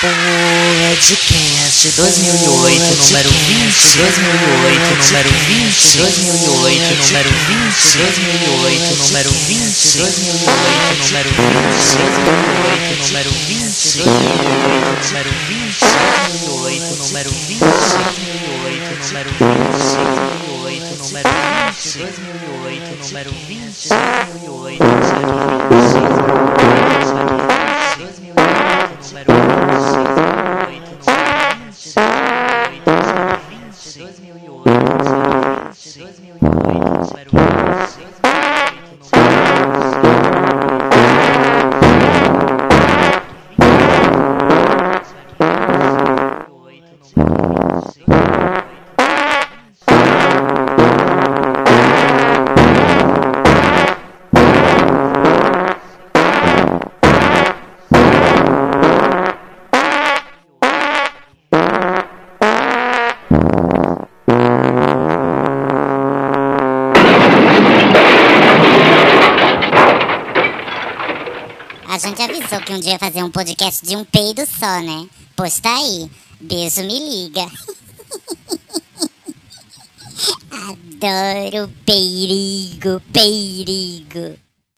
Podcast 2008, número 20, 2008, número 20, 2008, número 20, 2008, número 20, 2008, número 20, 2008, número 20, 2008, número 20, 2008, número 20, 2008, número 20, 2008, número 20, 2008, número 20, 2008, número 2008, número 2008, número A gente avisou que um dia ia fazer um podcast de um peido só, né? Pois tá aí. Beijo, me liga. Adoro peirigo, peirigo.